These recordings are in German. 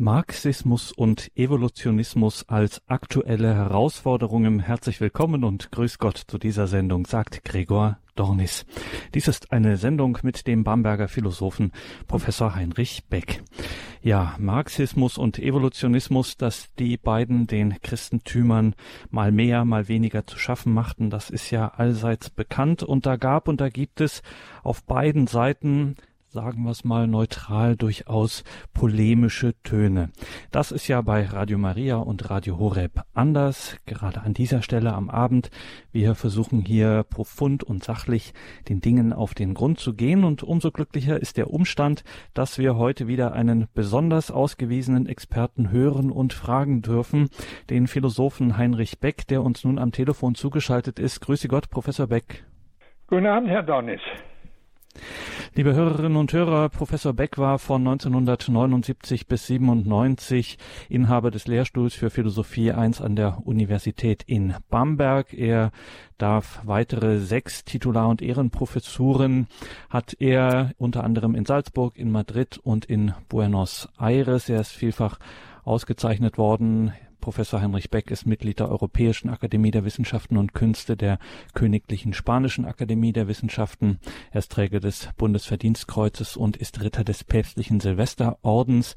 Marxismus und Evolutionismus als aktuelle Herausforderungen. Herzlich willkommen und grüß Gott zu dieser Sendung, sagt Gregor Dornis. Dies ist eine Sendung mit dem Bamberger Philosophen Professor Heinrich Beck. Ja, Marxismus und Evolutionismus, dass die beiden den Christentümern mal mehr, mal weniger zu schaffen machten, das ist ja allseits bekannt und da gab und da gibt es auf beiden Seiten sagen wir es mal neutral, durchaus polemische Töne. Das ist ja bei Radio Maria und Radio Horeb anders, gerade an dieser Stelle am Abend. Wir versuchen hier profund und sachlich den Dingen auf den Grund zu gehen und umso glücklicher ist der Umstand, dass wir heute wieder einen besonders ausgewiesenen Experten hören und fragen dürfen, den Philosophen Heinrich Beck, der uns nun am Telefon zugeschaltet ist. Grüße Gott, Professor Beck. Guten Abend, Herr Dornis. Liebe Hörerinnen und Hörer, Professor Beck war von 1979 bis 97 Inhaber des Lehrstuhls für Philosophie 1 an der Universität in Bamberg. Er darf weitere sechs Titular- und Ehrenprofessuren hat er unter anderem in Salzburg, in Madrid und in Buenos Aires. Er ist vielfach ausgezeichnet worden Professor Heinrich Beck ist Mitglied der Europäischen Akademie der Wissenschaften und Künste, der Königlichen Spanischen Akademie der Wissenschaften. Er ist Träger des Bundesverdienstkreuzes und ist Ritter des päpstlichen Silvesterordens.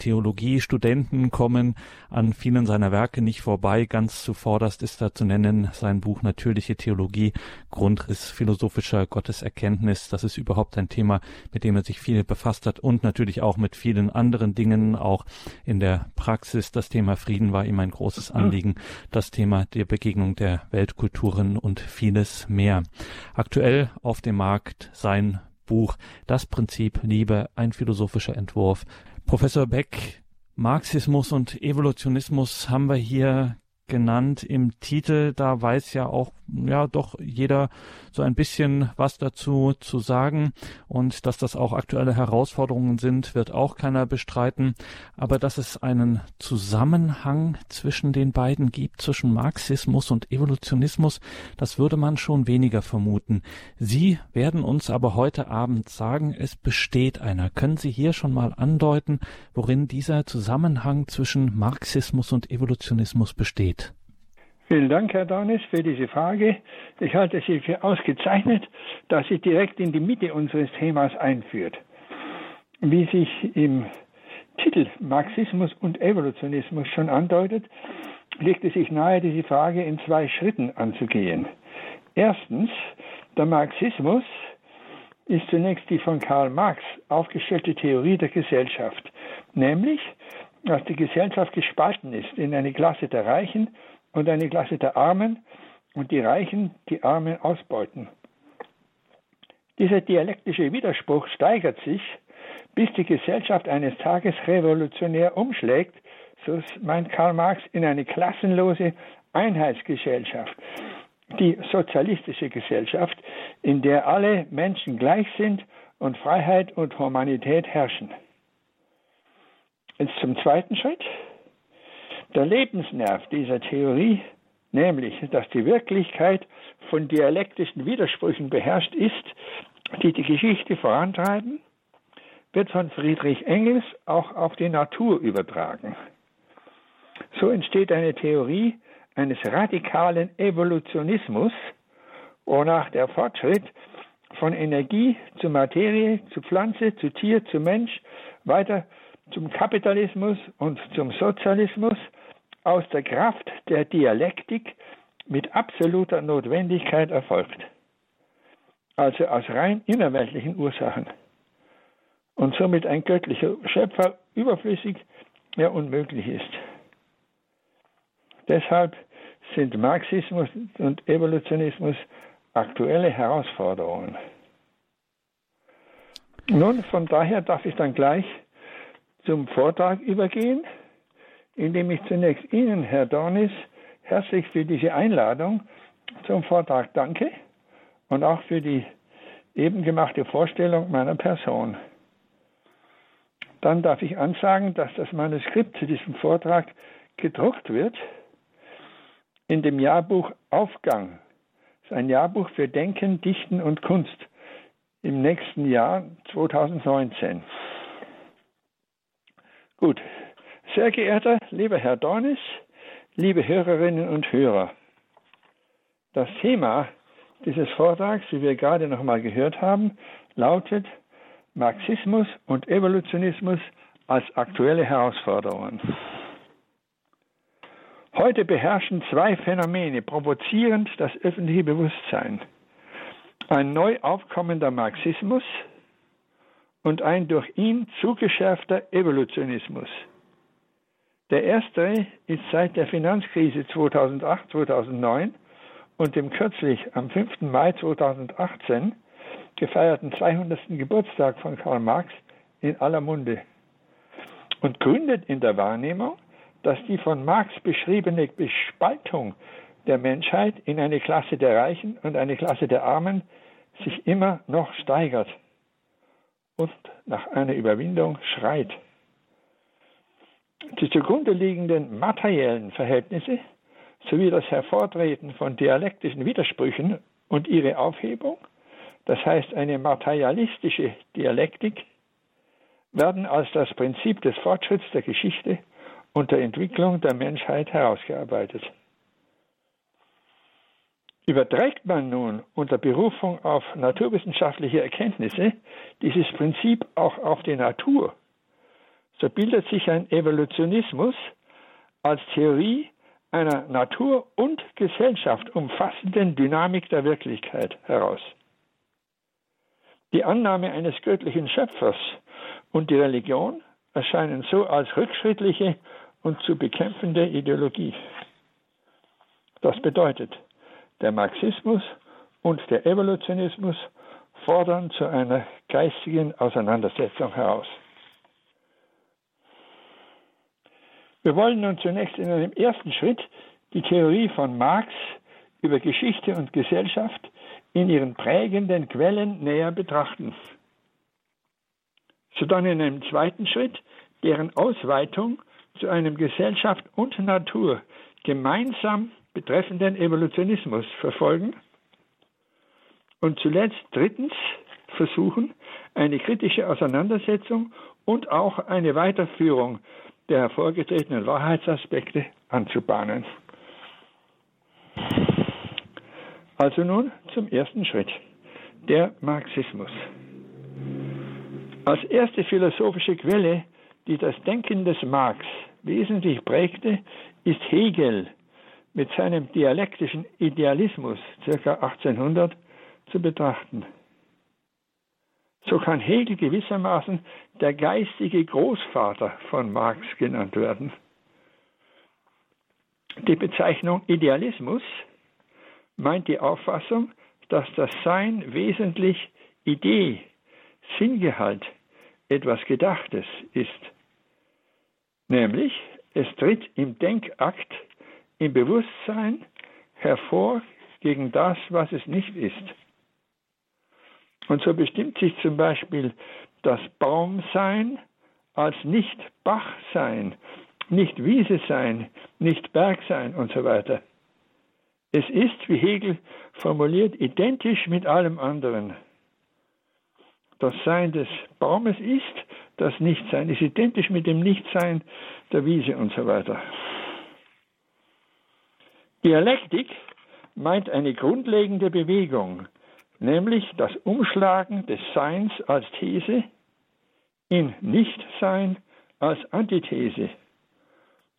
Theologiestudenten kommen an vielen seiner Werke nicht vorbei. Ganz zuvorderst ist da zu nennen sein Buch Natürliche Theologie, Grundriss philosophischer Gotteserkenntnis. Das ist überhaupt ein Thema, mit dem er sich viel befasst hat und natürlich auch mit vielen anderen Dingen, auch in der Praxis. Das Thema Frieden war ihm ein großes Anliegen, das Thema der Begegnung der Weltkulturen und vieles mehr. Aktuell auf dem Markt sein Buch Das Prinzip Liebe, ein philosophischer Entwurf Professor Beck, Marxismus und Evolutionismus haben wir hier genannt im Titel. Da weiß ja auch ja doch jeder so ein bisschen was dazu zu sagen und dass das auch aktuelle Herausforderungen sind, wird auch keiner bestreiten. Aber dass es einen Zusammenhang zwischen den beiden gibt, zwischen Marxismus und Evolutionismus, das würde man schon weniger vermuten. Sie werden uns aber heute Abend sagen, es besteht einer. Können Sie hier schon mal andeuten, worin dieser Zusammenhang zwischen Marxismus und Evolutionismus besteht? Vielen Dank, Herr Dornis, für diese Frage. Ich halte sie für ausgezeichnet, dass sie direkt in die Mitte unseres Themas einführt. Wie sich im Titel Marxismus und Evolutionismus schon andeutet, legt es sich nahe, diese Frage in zwei Schritten anzugehen. Erstens, der Marxismus ist zunächst die von Karl Marx aufgestellte Theorie der Gesellschaft, nämlich, dass die Gesellschaft gespalten ist in eine Klasse der Reichen und eine Klasse der Armen und die Reichen die Armen ausbeuten. Dieser dialektische Widerspruch steigert sich, bis die Gesellschaft eines Tages revolutionär umschlägt, so meint Karl Marx, in eine klassenlose Einheitsgesellschaft, die sozialistische Gesellschaft, in der alle Menschen gleich sind und Freiheit und Humanität herrschen. Jetzt zum zweiten Schritt. Der Lebensnerv dieser Theorie, nämlich dass die Wirklichkeit von dialektischen Widersprüchen beherrscht ist, die die Geschichte vorantreiben, wird von Friedrich Engels auch auf die Natur übertragen. So entsteht eine Theorie eines radikalen Evolutionismus, wonach der Fortschritt von Energie zu Materie, zu Pflanze, zu Tier, zu Mensch, weiter zum Kapitalismus und zum Sozialismus aus der Kraft der Dialektik mit absoluter Notwendigkeit erfolgt, also aus rein innerweltlichen Ursachen und somit ein göttlicher Schöpfer überflüssig, ja unmöglich ist. Deshalb sind Marxismus und Evolutionismus aktuelle Herausforderungen. Nun, von daher darf ich dann gleich zum Vortrag übergehen indem ich zunächst Ihnen, Herr Dornis, herzlich für diese Einladung zum Vortrag danke und auch für die eben gemachte Vorstellung meiner Person. Dann darf ich ansagen, dass das Manuskript zu diesem Vortrag gedruckt wird in dem Jahrbuch Aufgang. Das ist ein Jahrbuch für Denken, Dichten und Kunst im nächsten Jahr 2019. Gut, Sehr geehrter lieber Herr Dornis, liebe Hörerinnen und Hörer, das Thema dieses Vortrags, wie wir gerade noch mal gehört haben, lautet Marxismus und Evolutionismus als aktuelle Herausforderungen. Heute beherrschen zwei Phänomene provozierend das öffentliche Bewusstsein. Ein neu aufkommender Marxismus und ein durch ihn zugeschärfter Evolutionismus. Der erstere ist seit der Finanzkrise 2008-2009 und dem kürzlich am 5. Mai 2018 gefeierten 200. Geburtstag von Karl Marx in aller Munde und gründet in der Wahrnehmung, dass die von Marx beschriebene Bespaltung der Menschheit in eine Klasse der Reichen und eine Klasse der Armen sich immer noch steigert und nach einer Überwindung schreit. Die zugrunde liegenden materiellen Verhältnisse sowie das Hervortreten von dialektischen Widersprüchen und ihre Aufhebung, das heißt eine materialistische Dialektik, werden als das Prinzip des Fortschritts der Geschichte und der Entwicklung der Menschheit herausgearbeitet. Überträgt man nun unter Berufung auf naturwissenschaftliche Erkenntnisse dieses Prinzip auch auf die Natur, so bildet sich ein Evolutionismus als Theorie einer Natur und Gesellschaft umfassenden Dynamik der Wirklichkeit heraus. Die Annahme eines göttlichen Schöpfers und die Religion erscheinen so als rückschrittliche und zu bekämpfende Ideologie. Das bedeutet, der Marxismus und der Evolutionismus fordern zu einer geistigen Auseinandersetzung heraus. Wir wollen nun zunächst in einem ersten Schritt die Theorie von Marx über Geschichte und Gesellschaft in ihren prägenden Quellen näher betrachten. Sodann in einem zweiten Schritt deren Ausweitung zu einem Gesellschaft und Natur gemeinsam betreffenden Evolutionismus verfolgen und zuletzt drittens versuchen, eine kritische Auseinandersetzung und auch eine Weiterführung der hervorgetretenen Wahrheitsaspekte anzubahnen. Also nun zum ersten Schritt, der Marxismus. Als erste philosophische Quelle, die das Denken des Marx wesentlich prägte, ist Hegel mit seinem dialektischen Idealismus ca. 1800 zu betrachten. So kann Hegel gewissermaßen der geistige Großvater von Marx genannt werden. Die Bezeichnung Idealismus meint die Auffassung, dass das Sein wesentlich Idee, Sinngehalt, etwas Gedachtes ist. Nämlich, es tritt im Denkakt, im Bewusstsein hervor gegen das, was es nicht ist. Und so bestimmt sich zum Beispiel das Baumsein als nicht Bachsein, nicht Wiese sein, nicht Berg sein und so weiter. Es ist, wie Hegel formuliert, identisch mit allem anderen. Das Sein des Baumes ist das Nichtsein, ist identisch mit dem Nichtsein der Wiese und so weiter. Dialektik meint eine grundlegende Bewegung, nämlich das Umschlagen des Seins als These in Nichtsein als Antithese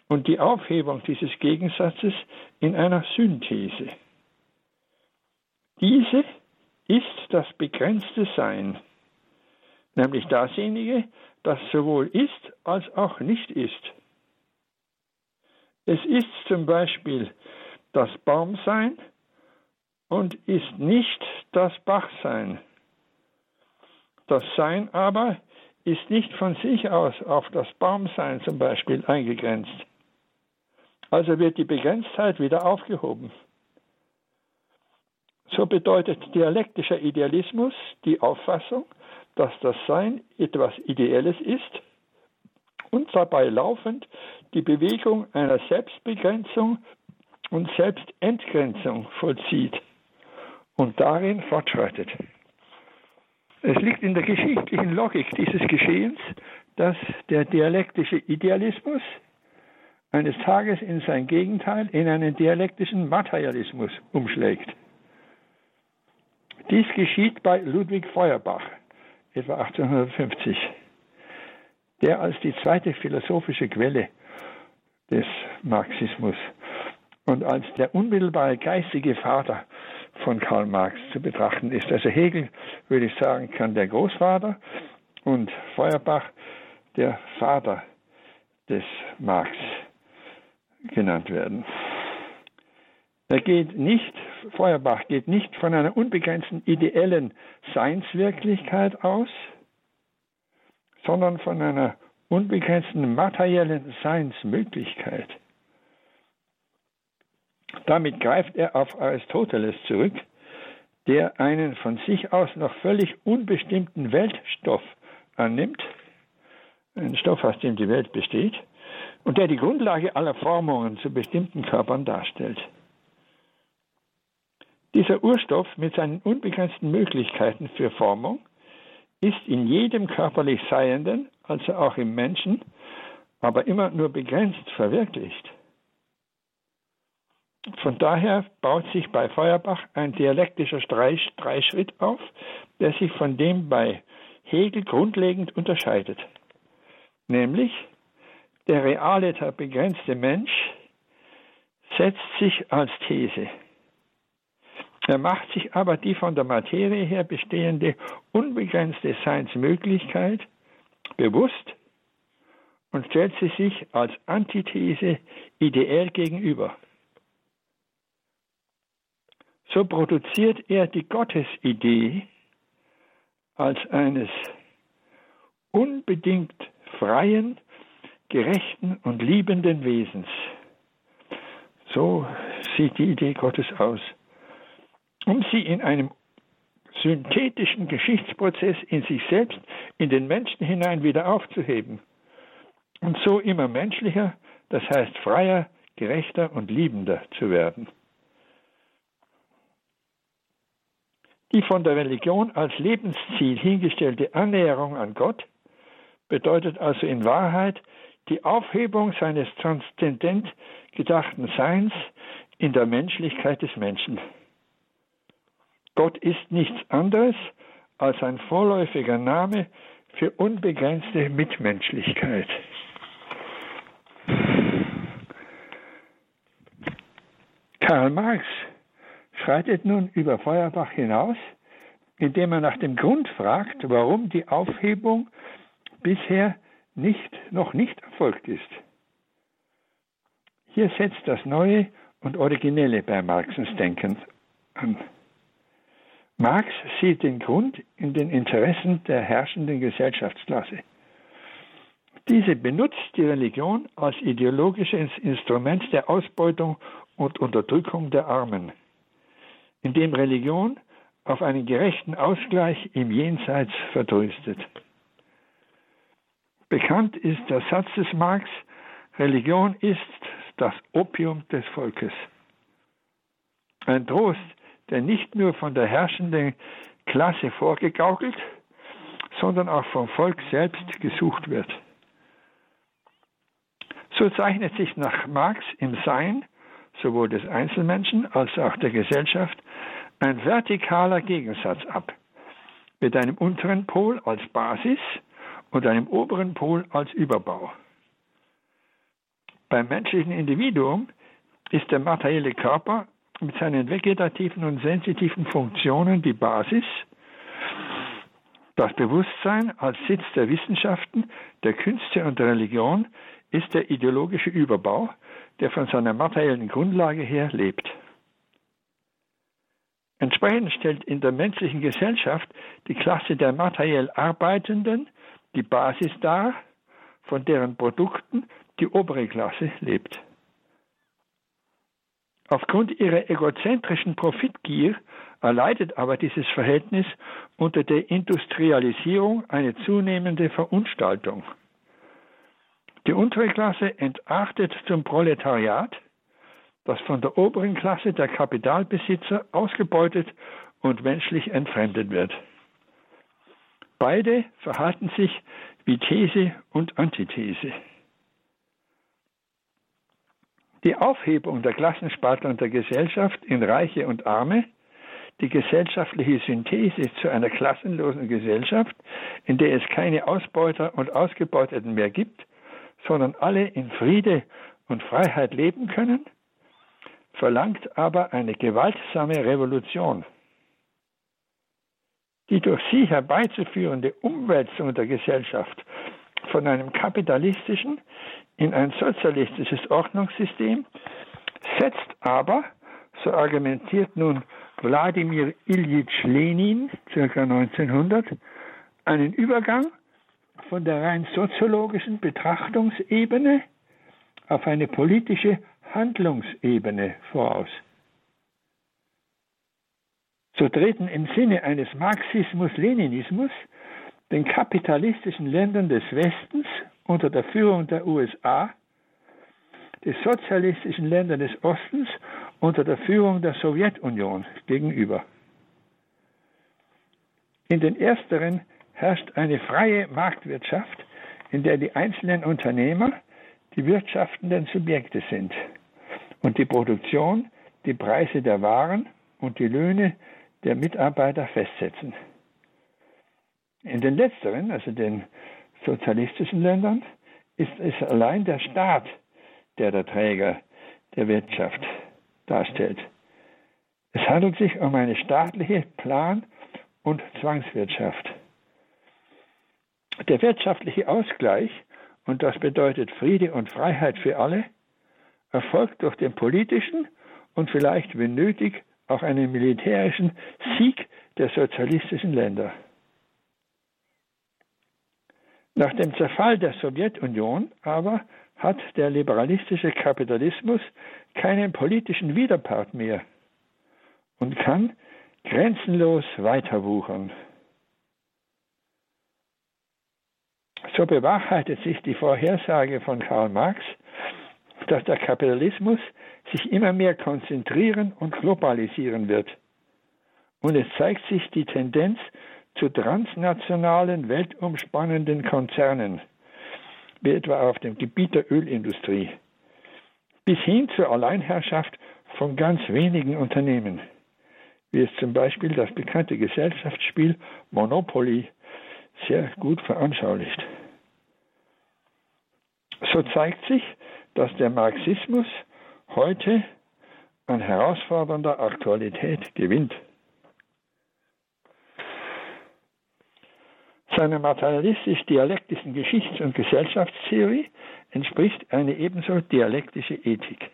und die Aufhebung dieses Gegensatzes in einer Synthese. Diese ist das begrenzte Sein, nämlich dasjenige, das sowohl ist als auch nicht ist. Es ist zum Beispiel das Baumsein, und ist nicht das Bachsein. Das Sein aber ist nicht von sich aus auf das Baumsein zum Beispiel eingegrenzt. Also wird die Begrenztheit wieder aufgehoben. So bedeutet dialektischer Idealismus die Auffassung, dass das Sein etwas Ideelles ist und dabei laufend die Bewegung einer Selbstbegrenzung und Selbstentgrenzung vollzieht und darin fortschreitet. Es liegt in der geschichtlichen Logik dieses Geschehens, dass der dialektische Idealismus eines Tages in sein Gegenteil, in einen dialektischen Materialismus umschlägt. Dies geschieht bei Ludwig Feuerbach, etwa 1850, der als die zweite philosophische Quelle des Marxismus und als der unmittelbare geistige Vater von Karl Marx zu betrachten ist. Also Hegel, würde ich sagen, kann der Großvater und Feuerbach der Vater des Marx genannt werden. Er geht nicht, Feuerbach geht nicht von einer unbegrenzten ideellen Seinswirklichkeit aus, sondern von einer unbegrenzten materiellen Seinsmöglichkeit. Damit greift er auf Aristoteles zurück, der einen von sich aus noch völlig unbestimmten Weltstoff annimmt, einen Stoff, aus dem die Welt besteht, und der die Grundlage aller Formungen zu bestimmten Körpern darstellt. Dieser Urstoff mit seinen unbegrenzten Möglichkeiten für Formung ist in jedem körperlich Seienden, also auch im Menschen, aber immer nur begrenzt verwirklicht. Von daher baut sich bei Feuerbach ein dialektischer Dreischritt auf, der sich von dem bei Hegel grundlegend unterscheidet. Nämlich der reale, der begrenzte Mensch setzt sich als These. Er macht sich aber die von der Materie her bestehende unbegrenzte Seinsmöglichkeit bewusst und stellt sie sich als Antithese ideell gegenüber. So produziert er die Gottesidee als eines unbedingt freien, gerechten und liebenden Wesens. So sieht die Idee Gottes aus. Um sie in einem synthetischen Geschichtsprozess in sich selbst, in den Menschen hinein wieder aufzuheben und so immer menschlicher, das heißt freier, gerechter und liebender zu werden. Die von der Religion als Lebensziel hingestellte Annäherung an Gott bedeutet also in Wahrheit die Aufhebung seines transzendent gedachten Seins in der Menschlichkeit des Menschen. Gott ist nichts anderes als ein vorläufiger Name für unbegrenzte Mitmenschlichkeit. Karl Marx schreitet nun über Feuerbach hinaus, indem er nach dem Grund fragt, warum die Aufhebung bisher nicht, noch nicht erfolgt ist. Hier setzt das Neue und Originelle bei Marxens Denken an. Marx sieht den Grund in den Interessen der herrschenden Gesellschaftsklasse. Diese benutzt die Religion als ideologisches Instrument der Ausbeutung und Unterdrückung der Armen indem Religion auf einen gerechten Ausgleich im Jenseits vertröstet. Bekannt ist der Satz des Marx, Religion ist das Opium des Volkes. Ein Trost, der nicht nur von der herrschenden Klasse vorgegaukelt, sondern auch vom Volk selbst gesucht wird. So zeichnet sich nach Marx im Sein sowohl des Einzelmenschen als auch der Gesellschaft ein vertikaler Gegensatz ab, mit einem unteren Pol als Basis und einem oberen Pol als Überbau. Beim menschlichen Individuum ist der materielle Körper mit seinen vegetativen und sensitiven Funktionen die Basis, das Bewusstsein als Sitz der Wissenschaften, der Künste und der Religion ist der ideologische Überbau, der von seiner materiellen Grundlage her lebt. Entsprechend stellt in der menschlichen Gesellschaft die Klasse der materiell Arbeitenden die Basis dar, von deren Produkten die obere Klasse lebt. Aufgrund ihrer egozentrischen Profitgier erleidet aber dieses Verhältnis unter der Industrialisierung eine zunehmende Verunstaltung. Die untere Klasse entartet zum Proletariat, das von der oberen Klasse der Kapitalbesitzer ausgebeutet und menschlich entfremdet wird. Beide verhalten sich wie These und Antithese. Die Aufhebung der Klassenspaltung der Gesellschaft in Reiche und Arme, die gesellschaftliche Synthese zu einer klassenlosen Gesellschaft, in der es keine Ausbeuter und Ausgebeuteten mehr gibt, sondern alle in Friede und Freiheit leben können, verlangt aber eine gewaltsame Revolution. Die durch sie herbeizuführende Umwälzung der Gesellschaft von einem kapitalistischen in ein sozialistisches Ordnungssystem setzt aber, so argumentiert nun Wladimir Ilyich Lenin, ca. 1900, einen Übergang von der rein soziologischen Betrachtungsebene auf eine politische Handlungsebene voraus. So treten im Sinne eines Marxismus-Leninismus den kapitalistischen Ländern des Westens unter der Führung der USA, den sozialistischen Ländern des Ostens unter der Führung der Sowjetunion gegenüber. In den ersteren herrscht eine freie Marktwirtschaft, in der die einzelnen Unternehmer die wirtschaftenden Subjekte sind und die Produktion, die Preise der Waren und die Löhne der Mitarbeiter festsetzen. In den letzteren, also den sozialistischen Ländern, ist es allein der Staat, der der Träger der Wirtschaft darstellt. Es handelt sich um eine staatliche Plan- und Zwangswirtschaft. Der wirtschaftliche Ausgleich, und das bedeutet Friede und Freiheit für alle, erfolgt durch den politischen und vielleicht, wenn nötig, auch einen militärischen Sieg der sozialistischen Länder. Nach dem Zerfall der Sowjetunion aber hat der liberalistische Kapitalismus keinen politischen Widerpart mehr und kann grenzenlos weiterwuchern. So bewahrheitet sich die Vorhersage von Karl Marx, dass der Kapitalismus sich immer mehr konzentrieren und globalisieren wird. Und es zeigt sich die Tendenz zu transnationalen, weltumspannenden Konzernen, wie etwa auf dem Gebiet der Ölindustrie, bis hin zur Alleinherrschaft von ganz wenigen Unternehmen, wie es zum Beispiel das bekannte Gesellschaftsspiel Monopoly sehr gut veranschaulicht. So zeigt sich, dass der Marxismus heute an herausfordernder Aktualität gewinnt. Seiner materialistisch-dialektischen Geschichts- und Gesellschaftstheorie entspricht eine ebenso dialektische Ethik.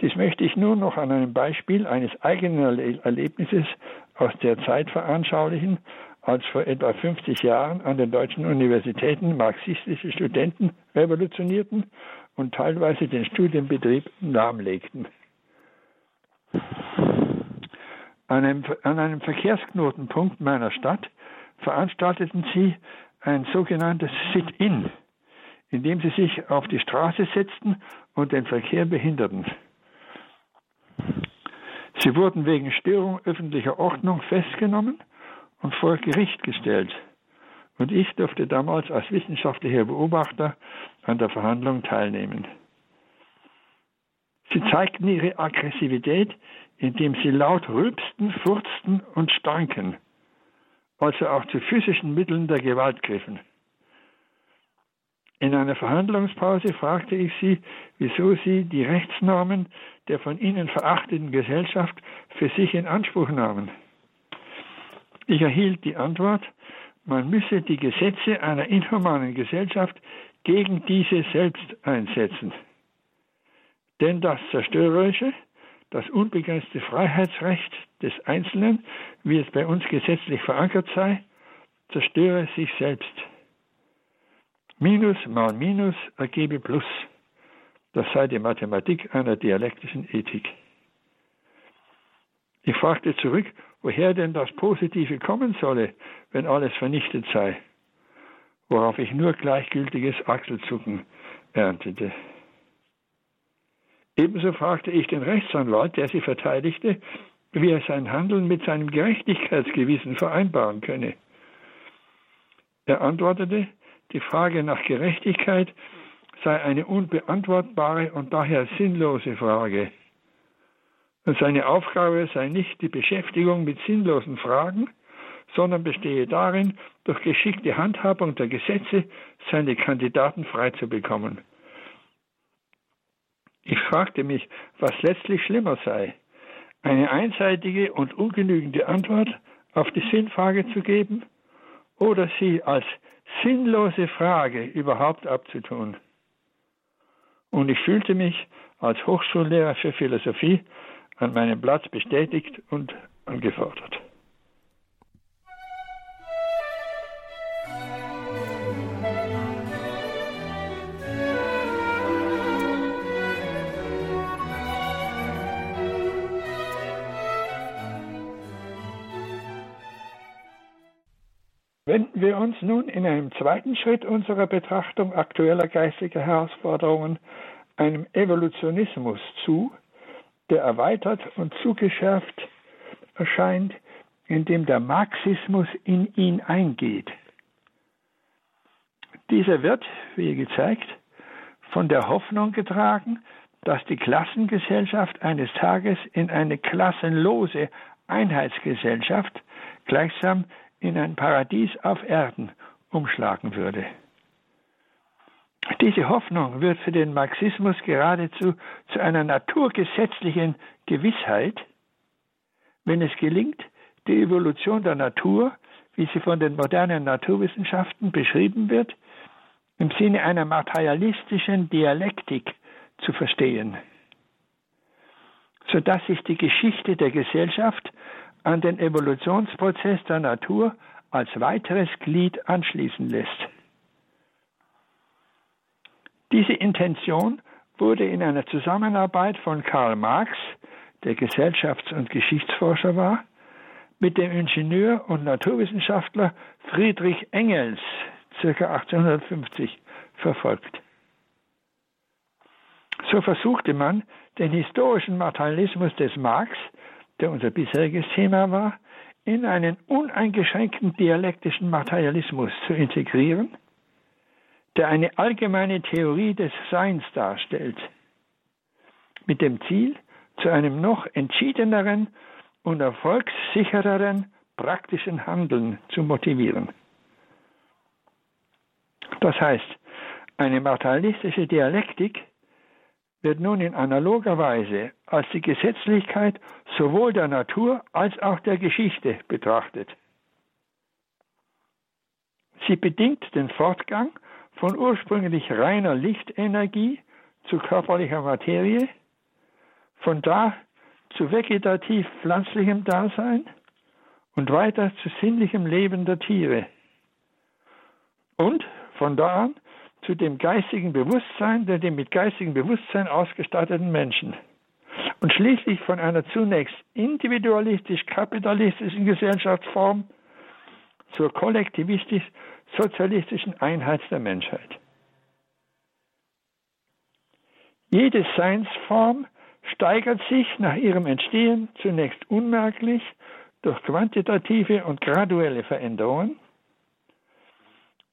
Dies möchte ich nur noch an einem Beispiel eines eigenen Erlebnisses aus der Zeit veranschaulichen, als vor etwa 50 Jahren an den deutschen Universitäten marxistische Studenten revolutionierten und teilweise den Studienbetrieb lahmlegten. An einem, an einem Verkehrsknotenpunkt meiner Stadt veranstalteten sie ein sogenanntes Sit-in, in dem sie sich auf die Straße setzten und den Verkehr behinderten. Sie wurden wegen Störung öffentlicher Ordnung festgenommen und vor Gericht gestellt. Und ich durfte damals als wissenschaftlicher Beobachter an der Verhandlung teilnehmen. Sie zeigten ihre Aggressivität, indem sie laut rülpsten, furzten und stanken also auch zu physischen Mitteln der Gewalt griffen. In einer Verhandlungspause fragte ich sie, wieso sie die Rechtsnormen der von ihnen verachteten Gesellschaft für sich in Anspruch nahmen. Ich erhielt die Antwort, man müsse die Gesetze einer inhumanen Gesellschaft gegen diese selbst einsetzen. Denn das Zerstörerische, das unbegrenzte Freiheitsrecht des Einzelnen, wie es bei uns gesetzlich verankert sei, zerstöre sich selbst. Minus mal Minus ergebe Plus. Das sei die Mathematik einer dialektischen Ethik. Ich fragte zurück, woher denn das Positive kommen solle, wenn alles vernichtet sei, worauf ich nur gleichgültiges Achselzucken erntete. Ebenso fragte ich den Rechtsanwalt, der sie verteidigte, wie er sein Handeln mit seinem Gerechtigkeitsgewissen vereinbaren könne. Er antwortete, die Frage nach Gerechtigkeit sei eine unbeantwortbare und daher sinnlose Frage. Und seine Aufgabe sei nicht die Beschäftigung mit sinnlosen Fragen, sondern bestehe darin, durch geschickte Handhabung der Gesetze seine Kandidaten freizubekommen. Ich fragte mich, was letztlich schlimmer sei, eine einseitige und ungenügende Antwort auf die Sinnfrage zu geben oder sie als sinnlose Frage überhaupt abzutun. Und ich fühlte mich als Hochschullehrer für Philosophie an meinem Platz bestätigt und angefordert. Wenden wir uns nun in einem zweiten Schritt unserer Betrachtung aktueller geistiger Herausforderungen einem Evolutionismus zu, der erweitert und zugeschärft erscheint, indem der Marxismus in ihn eingeht. Dieser wird, wie gezeigt, von der Hoffnung getragen, dass die Klassengesellschaft eines Tages in eine klassenlose Einheitsgesellschaft gleichsam in ein Paradies auf Erden umschlagen würde. Diese Hoffnung wird für den Marxismus geradezu zu einer naturgesetzlichen Gewissheit, wenn es gelingt, die Evolution der Natur, wie sie von den modernen Naturwissenschaften beschrieben wird, im Sinne einer materialistischen Dialektik zu verstehen, sodass sich die Geschichte der Gesellschaft an den Evolutionsprozess der Natur als weiteres Glied anschließen lässt. Diese Intention wurde in einer Zusammenarbeit von Karl Marx, der Gesellschafts- und Geschichtsforscher war, mit dem Ingenieur und Naturwissenschaftler Friedrich Engels ca. 1850 verfolgt. So versuchte man, den historischen Materialismus des Marx der unser bisheriges Thema war, in einen uneingeschränkten dialektischen Materialismus zu integrieren, der eine allgemeine Theorie des Seins darstellt, mit dem Ziel, zu einem noch entschiedeneren und erfolgssichereren praktischen Handeln zu motivieren. Das heißt, eine materialistische Dialektik wird nun in analoger Weise als die Gesetzlichkeit sowohl der Natur als auch der Geschichte betrachtet. Sie bedingt den Fortgang von ursprünglich reiner Lichtenergie zu körperlicher Materie, von da zu vegetativ pflanzlichem Dasein und weiter zu sinnlichem Leben der Tiere. Und von da an zu dem geistigen Bewusstsein der dem mit geistigem Bewusstsein ausgestatteten Menschen. Und schließlich von einer zunächst individualistisch-kapitalistischen Gesellschaftsform zur kollektivistisch-sozialistischen Einheit der Menschheit. Jede Seinsform steigert sich nach ihrem Entstehen zunächst unmerklich durch quantitative und graduelle Veränderungen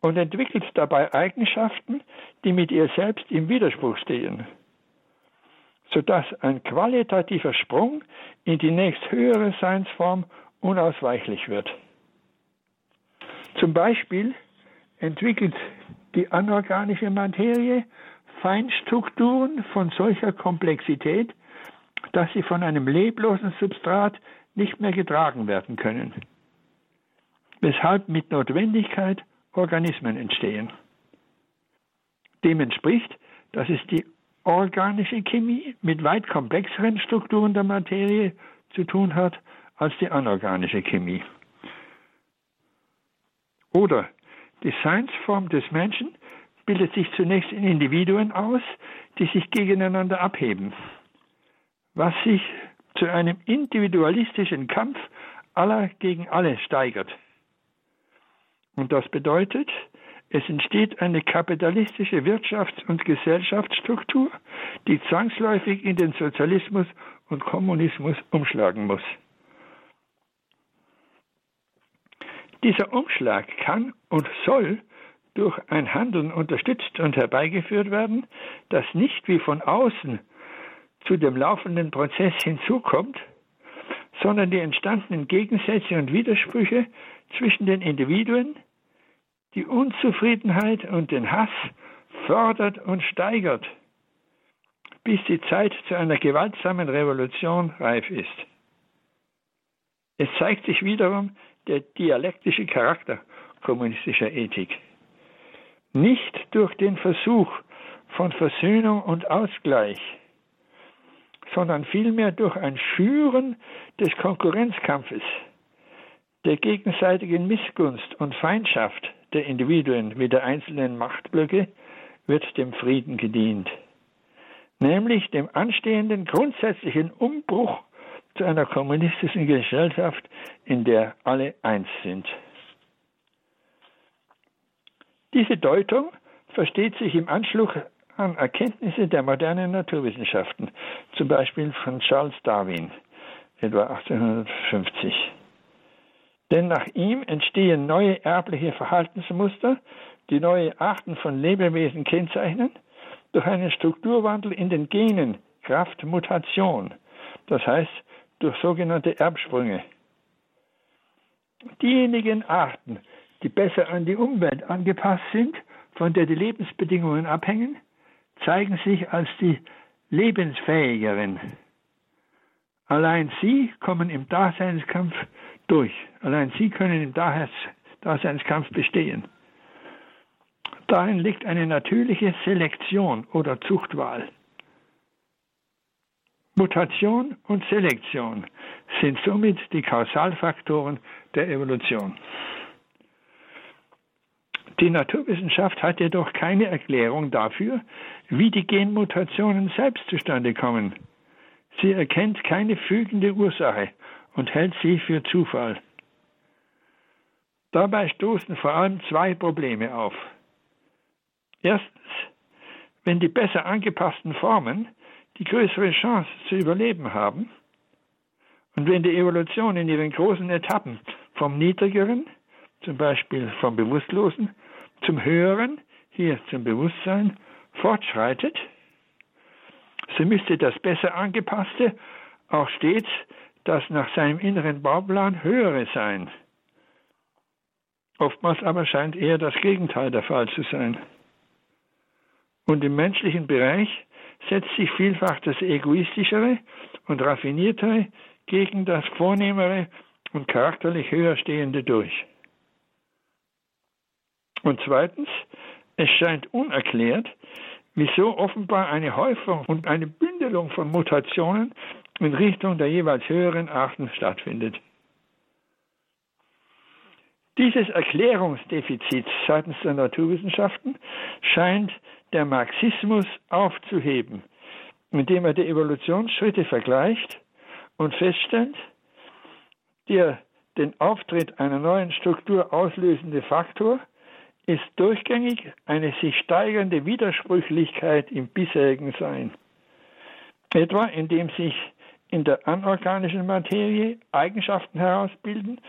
und entwickelt dabei Eigenschaften, die mit ihr selbst im Widerspruch stehen, sodass ein qualitativer Sprung in die nächsthöhere Seinsform unausweichlich wird. Zum Beispiel entwickelt die anorganische Materie Feinstrukturen von solcher Komplexität, dass sie von einem leblosen Substrat nicht mehr getragen werden können, weshalb mit Notwendigkeit Organismen entstehen. Dem entspricht, dass es die organische Chemie mit weit komplexeren Strukturen der Materie zu tun hat als die anorganische Chemie. Oder die Seinsform des Menschen bildet sich zunächst in Individuen aus, die sich gegeneinander abheben, was sich zu einem individualistischen Kampf aller gegen alle steigert. Und das bedeutet, es entsteht eine kapitalistische Wirtschafts- und Gesellschaftsstruktur, die zwangsläufig in den Sozialismus und Kommunismus umschlagen muss. Dieser Umschlag kann und soll durch ein Handeln unterstützt und herbeigeführt werden, das nicht wie von außen zu dem laufenden Prozess hinzukommt, sondern die entstandenen Gegensätze und Widersprüche zwischen den Individuen, die Unzufriedenheit und den Hass fördert und steigert, bis die Zeit zu einer gewaltsamen Revolution reif ist. Es zeigt sich wiederum der dialektische Charakter kommunistischer Ethik. Nicht durch den Versuch von Versöhnung und Ausgleich, sondern vielmehr durch ein Schüren des Konkurrenzkampfes, der gegenseitigen Missgunst und Feindschaft der Individuen wie der einzelnen Machtblöcke wird dem Frieden gedient, nämlich dem anstehenden grundsätzlichen Umbruch zu einer kommunistischen Gesellschaft, in der alle eins sind. Diese Deutung versteht sich im Anschluss an Erkenntnisse der modernen Naturwissenschaften, zum Beispiel von Charles Darwin, etwa 1850. Denn nach ihm entstehen neue erbliche Verhaltensmuster, die neue Arten von Lebewesen kennzeichnen, durch einen Strukturwandel in den Genen, Kraft Mutation, das heißt durch sogenannte Erbsprünge. Diejenigen Arten, die besser an die Umwelt angepasst sind, von der die Lebensbedingungen abhängen, zeigen sich als die lebensfähigeren. Allein sie kommen im Daseinskampf durch. Allein sie können im Daseinskampf bestehen. Darin liegt eine natürliche Selektion oder Zuchtwahl. Mutation und Selektion sind somit die Kausalfaktoren der Evolution. Die Naturwissenschaft hat jedoch keine Erklärung dafür, wie die Genmutationen selbst zustande kommen. Sie erkennt keine fügende Ursache und hält sie für Zufall. Dabei stoßen vor allem zwei Probleme auf. Erstens, wenn die besser angepassten Formen die größere Chance zu überleben haben, und wenn die Evolution in ihren großen Etappen vom Niedrigeren, zum Beispiel vom Bewusstlosen, zum Höheren, hier zum Bewusstsein, fortschreitet, so müsste das besser angepasste auch stets das nach seinem inneren Bauplan höhere sein. Oftmals aber scheint eher das Gegenteil der Fall zu sein. Und im menschlichen Bereich setzt sich vielfach das Egoistischere und Raffiniertere gegen das Vornehmere und charakterlich Höherstehende durch. Und zweitens, es scheint unerklärt, wieso offenbar eine Häufung und eine Bündelung von Mutationen in Richtung der jeweils höheren Arten stattfindet. Dieses Erklärungsdefizit seitens der Naturwissenschaften scheint der Marxismus aufzuheben, indem er die Evolutionsschritte vergleicht und feststellt, der den Auftritt einer neuen Struktur auslösende Faktor ist durchgängig eine sich steigernde Widersprüchlichkeit im bisherigen Sein. Etwa indem sich in der anorganischen Materie Eigenschaften herausbilden,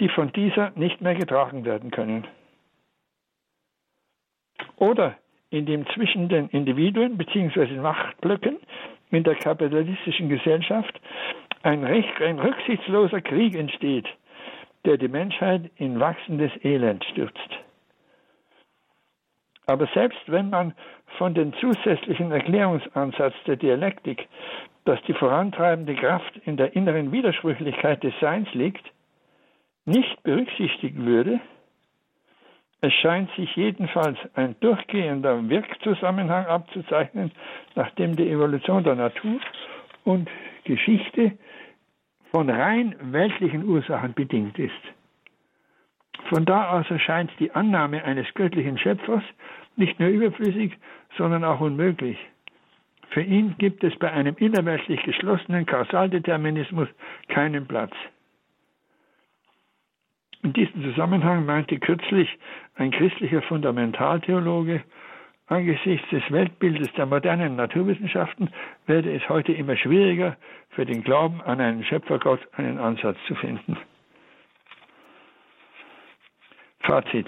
die von dieser nicht mehr getragen werden können. Oder indem zwischen den Individuen bzw. Machtblöcken in der kapitalistischen Gesellschaft ein, recht, ein rücksichtsloser Krieg entsteht, der die Menschheit in wachsendes Elend stürzt. Aber selbst wenn man von dem zusätzlichen Erklärungsansatz der Dialektik, dass die vorantreibende Kraft in der inneren Widersprüchlichkeit des Seins liegt, nicht berücksichtigen würde, es scheint sich jedenfalls ein durchgehender Wirkzusammenhang abzuzeichnen, nachdem die Evolution der Natur und Geschichte von rein weltlichen Ursachen bedingt ist. Von da aus erscheint die Annahme eines göttlichen Schöpfers nicht nur überflüssig, sondern auch unmöglich. Für ihn gibt es bei einem innerweltlich geschlossenen Kausaldeterminismus keinen Platz. In diesem Zusammenhang meinte kürzlich ein christlicher Fundamentaltheologe, angesichts des Weltbildes der modernen Naturwissenschaften werde es heute immer schwieriger, für den Glauben an einen Schöpfergott einen Ansatz zu finden. Fazit.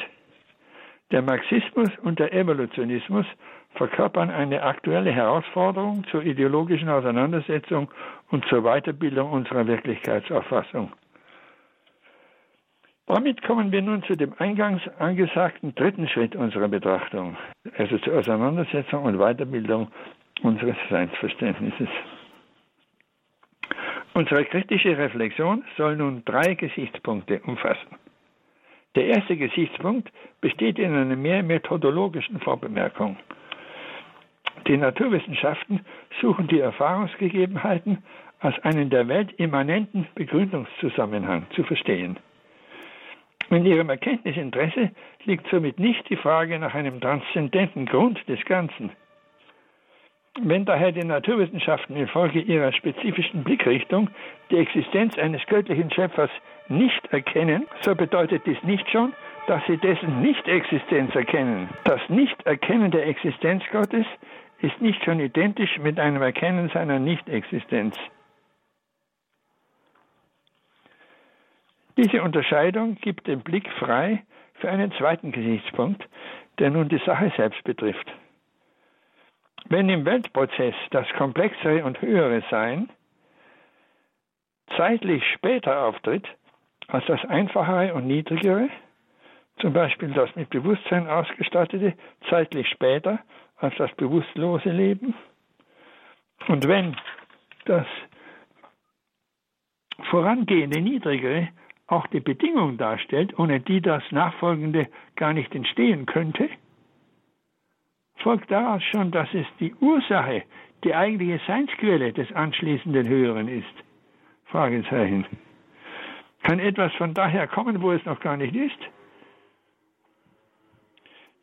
Der Marxismus und der Evolutionismus verkörpern eine aktuelle Herausforderung zur ideologischen Auseinandersetzung und zur Weiterbildung unserer Wirklichkeitsauffassung. Damit kommen wir nun zu dem eingangs angesagten dritten Schritt unserer Betrachtung, also zur Auseinandersetzung und Weiterbildung unseres Seinsverständnisses. Unsere kritische Reflexion soll nun drei Gesichtspunkte umfassen. Der erste Gesichtspunkt besteht in einer mehr methodologischen Vorbemerkung. Die Naturwissenschaften suchen die Erfahrungsgegebenheiten als einen der Welt immanenten Begründungszusammenhang zu verstehen. In ihrem Erkenntnisinteresse liegt somit nicht die Frage nach einem transzendenten Grund des Ganzen. Wenn daher die Naturwissenschaften infolge ihrer spezifischen Blickrichtung die Existenz eines göttlichen Schöpfers nicht erkennen, so bedeutet dies nicht schon, dass sie dessen Nicht-Existenz erkennen. Das Nicht-Erkennen der Existenz Gottes ist nicht schon identisch mit einem Erkennen seiner Nicht-Existenz. Diese Unterscheidung gibt den Blick frei für einen zweiten Gesichtspunkt, der nun die Sache selbst betrifft. Wenn im Weltprozess das komplexere und höhere Sein zeitlich später auftritt als das einfachere und niedrigere, zum Beispiel das mit Bewusstsein ausgestattete, zeitlich später als das bewusstlose Leben. Und wenn das vorangehende Niedrigere auch die Bedingung darstellt, ohne die das Nachfolgende gar nicht entstehen könnte, folgt daraus schon, dass es die Ursache, die eigentliche Seinsquelle des anschließenden Höheren ist. Fragezeichen. Kann etwas von daher kommen, wo es noch gar nicht ist?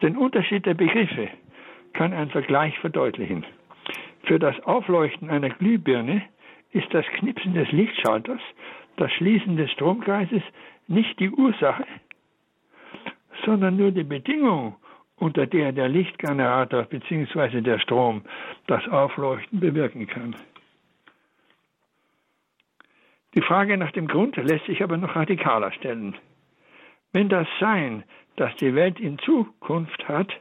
Den Unterschied der Begriffe kann ein Vergleich verdeutlichen. Für das Aufleuchten einer Glühbirne ist das Knipsen des Lichtschalters, das Schließen des Stromkreises nicht die Ursache, sondern nur die Bedingung, unter der der Lichtgenerator bzw. der Strom das Aufleuchten bewirken kann. Die Frage nach dem Grund lässt sich aber noch radikaler stellen. Wenn das Sein, das die Welt in Zukunft hat,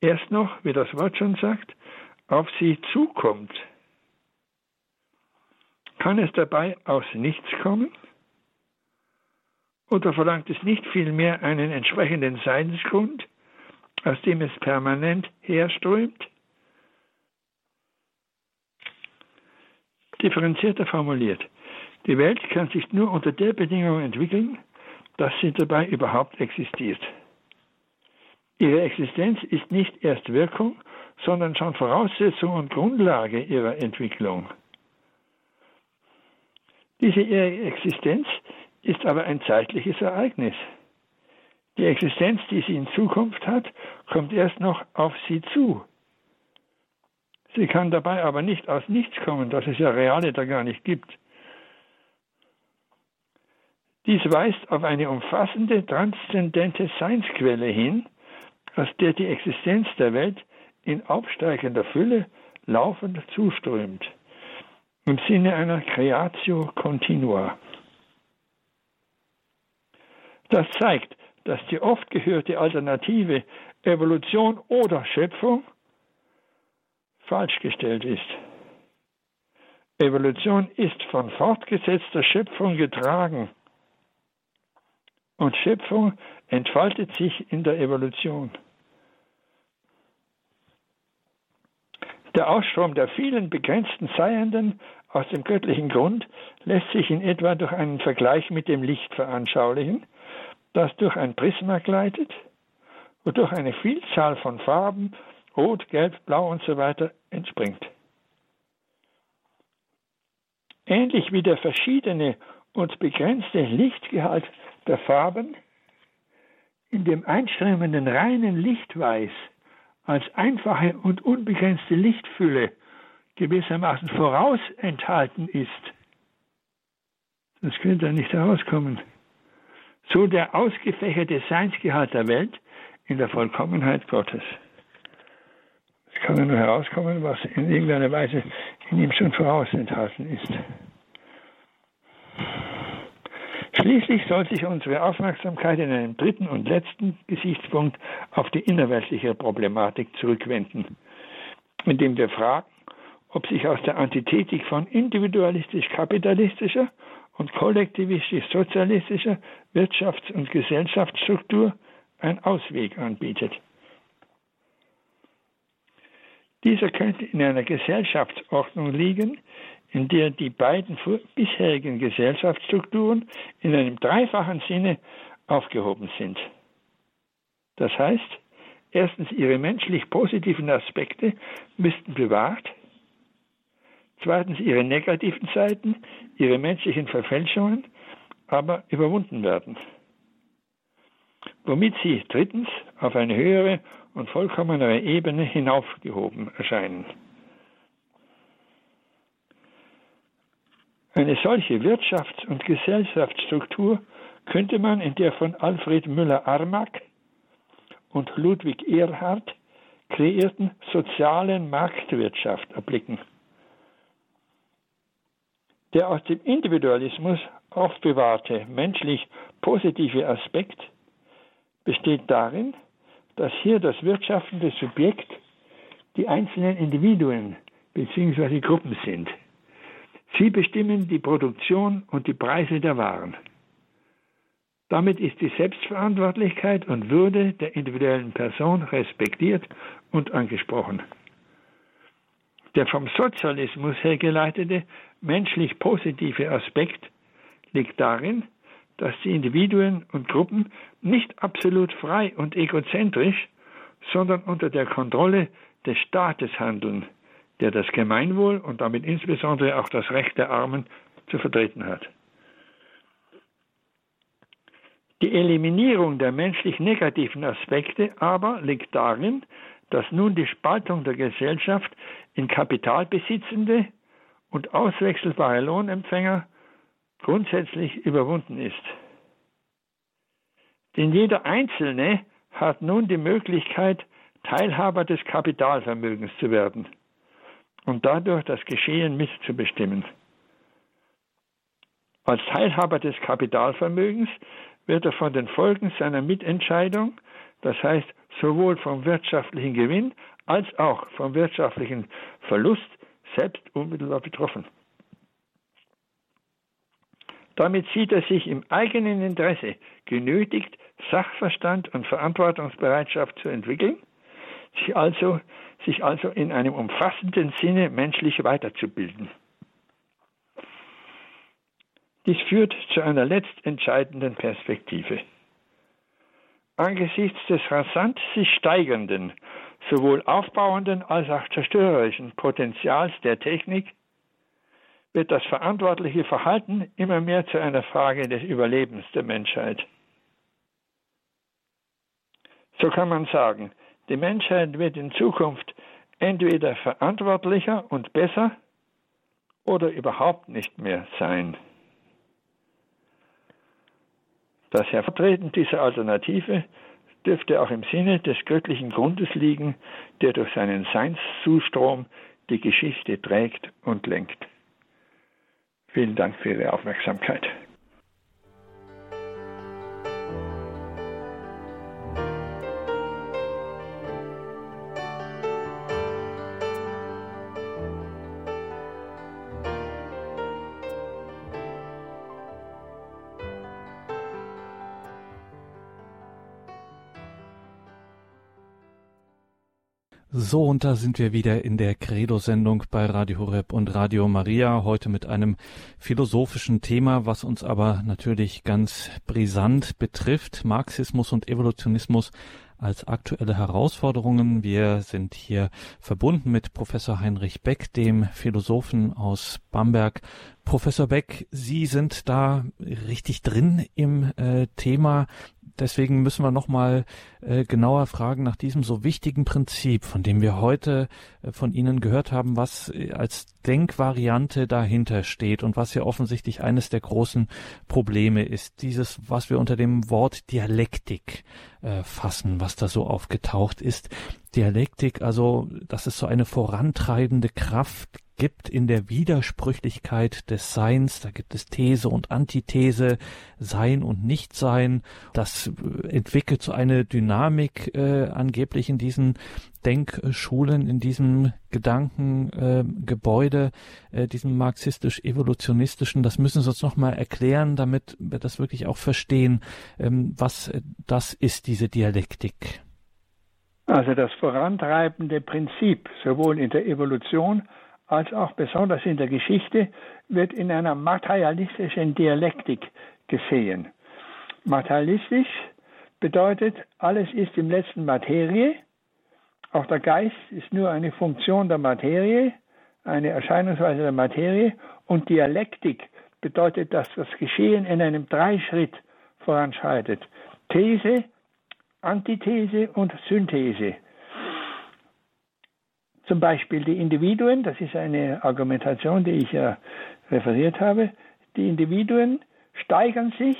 erst noch, wie das Wort schon sagt, auf sie zukommt, kann es dabei aus nichts kommen? Oder verlangt es nicht vielmehr einen entsprechenden Seinsgrund, aus dem es permanent herströmt? Differenzierter formuliert. Die Welt kann sich nur unter der Bedingung entwickeln, dass sie dabei überhaupt existiert. Ihre Existenz ist nicht erst Wirkung, sondern schon Voraussetzung und Grundlage ihrer Entwicklung. Diese Existenz ist aber ein zeitliches Ereignis. Die Existenz, die sie in Zukunft hat, kommt erst noch auf sie zu. Sie kann dabei aber nicht aus nichts kommen, das es ja reale da gar nicht gibt. Dies weist auf eine umfassende, transzendente Seinsquelle hin, aus der die Existenz der Welt in aufsteigender Fülle laufend zuströmt, im Sinne einer Creatio Continua. Das zeigt, dass die oft gehörte Alternative Evolution oder Schöpfung falsch gestellt ist. Evolution ist von fortgesetzter Schöpfung getragen und Schöpfung entfaltet sich in der Evolution. Der Ausstrom der vielen begrenzten Seienden aus dem göttlichen Grund lässt sich in etwa durch einen Vergleich mit dem Licht veranschaulichen, das durch ein Prisma gleitet, wodurch eine Vielzahl von Farben, rot, gelb, blau und so entspringt. Ähnlich wie der verschiedene und begrenzte Lichtgehalt der Farben in dem einströmenden reinen Lichtweiß als einfache und unbegrenzte Lichtfülle gewissermaßen vorausenthalten ist. Das könnte nicht herauskommen so der ausgefächerte Seinsgehalt der Welt in der Vollkommenheit Gottes. Es kann nur herauskommen, was in irgendeiner Weise in ihm schon vorausenthalten ist. Schließlich soll sich unsere Aufmerksamkeit in einem dritten und letzten Gesichtspunkt auf die innerweltliche Problematik zurückwenden, indem wir fragen, ob sich aus der Antithetik von individualistisch-kapitalistischer und kollektivistisch-sozialistischer Wirtschafts- und Gesellschaftsstruktur ein Ausweg anbietet. Dieser könnte in einer Gesellschaftsordnung liegen, in der die beiden bisherigen Gesellschaftsstrukturen in einem dreifachen Sinne aufgehoben sind. Das heißt, erstens ihre menschlich positiven Aspekte müssten bewahrt, zweitens ihre negativen Seiten, ihre menschlichen Verfälschungen, aber überwunden werden. Womit sie drittens auf eine höhere und vollkommenere Ebene hinaufgehoben erscheinen. Eine solche Wirtschafts- und Gesellschaftsstruktur könnte man in der von Alfred Müller-Armack und Ludwig Erhard kreierten sozialen Marktwirtschaft erblicken. Der aus dem Individualismus aufbewahrte menschlich positive Aspekt besteht darin, dass hier das wirtschaftende Subjekt die einzelnen Individuen bzw. Gruppen sind. Sie bestimmen die Produktion und die Preise der Waren. Damit ist die Selbstverantwortlichkeit und Würde der individuellen Person respektiert und angesprochen. Der vom Sozialismus hergeleitete menschlich positive Aspekt liegt darin, dass die Individuen und Gruppen nicht absolut frei und egozentrisch, sondern unter der Kontrolle des Staates handeln, der das Gemeinwohl und damit insbesondere auch das Recht der Armen zu vertreten hat. Die Eliminierung der menschlich negativen Aspekte aber liegt darin, dass nun die Spaltung der Gesellschaft in kapitalbesitzende und auswechselbare Lohnempfänger grundsätzlich überwunden ist. Denn jeder Einzelne hat nun die Möglichkeit, Teilhaber des Kapitalvermögens zu werden und dadurch das Geschehen mitzubestimmen. Als Teilhaber des Kapitalvermögens wird er von den Folgen seiner Mitentscheidung, das heißt sowohl vom wirtschaftlichen Gewinn als auch vom wirtschaftlichen Verlust, selbst unmittelbar betroffen. Damit sieht er sich im eigenen Interesse genötigt, Sachverstand und Verantwortungsbereitschaft zu entwickeln, sich also sich also in einem umfassenden Sinne menschlich weiterzubilden. Dies führt zu einer letztentscheidenden Perspektive. Angesichts des rasant sich steigernden, sowohl aufbauenden als auch zerstörerischen Potenzials der Technik wird das verantwortliche Verhalten immer mehr zu einer Frage des Überlebens der Menschheit. So kann man sagen, die Menschheit wird in Zukunft entweder verantwortlicher und besser oder überhaupt nicht mehr sein. Das Hervortreten dieser Alternative dürfte auch im Sinne des göttlichen Grundes liegen, der durch seinen Seinszustrom die Geschichte trägt und lenkt. Vielen Dank für Ihre Aufmerksamkeit. So, und da sind wir wieder in der Credo-Sendung bei Radio Horeb und Radio Maria, heute mit einem philosophischen Thema, was uns aber natürlich ganz brisant betrifft, Marxismus und Evolutionismus als aktuelle Herausforderungen. Wir sind hier verbunden mit Professor Heinrich Beck, dem Philosophen aus Bamberg. Professor Beck, Sie sind da richtig drin im äh, Thema deswegen müssen wir nochmal äh, genauer fragen nach diesem so wichtigen Prinzip, von dem wir heute äh, von Ihnen gehört haben, was äh, als Denkvariante dahinter steht und was ja offensichtlich eines der großen Probleme ist. Dieses, was wir unter dem Wort Dialektik äh, fassen, was da so aufgetaucht ist. Dialektik, also das ist so eine vorantreibende Kraft gibt in der Widersprüchlichkeit des Seins. Da gibt es These und Antithese, Sein und Nichtsein. Das äh, entwickelt so eine Dynamik äh, angeblich in diesen Denkschulen, in diesem Gedankengebäude, äh, äh, diesem marxistisch-evolutionistischen. Das müssen Sie uns nochmal erklären, damit wir das wirklich auch verstehen, ähm, was das ist, diese Dialektik. Also das vorantreibende Prinzip, sowohl in der Evolution als auch besonders in der Geschichte, wird in einer materialistischen Dialektik gesehen. Materialistisch bedeutet, alles ist im letzten Materie, auch der Geist ist nur eine Funktion der Materie, eine Erscheinungsweise der Materie und Dialektik bedeutet, dass das Geschehen in einem Dreischritt voranschreitet. These, Antithese und Synthese. Zum Beispiel die Individuen, das ist eine Argumentation, die ich ja referiert habe, die Individuen steigern sich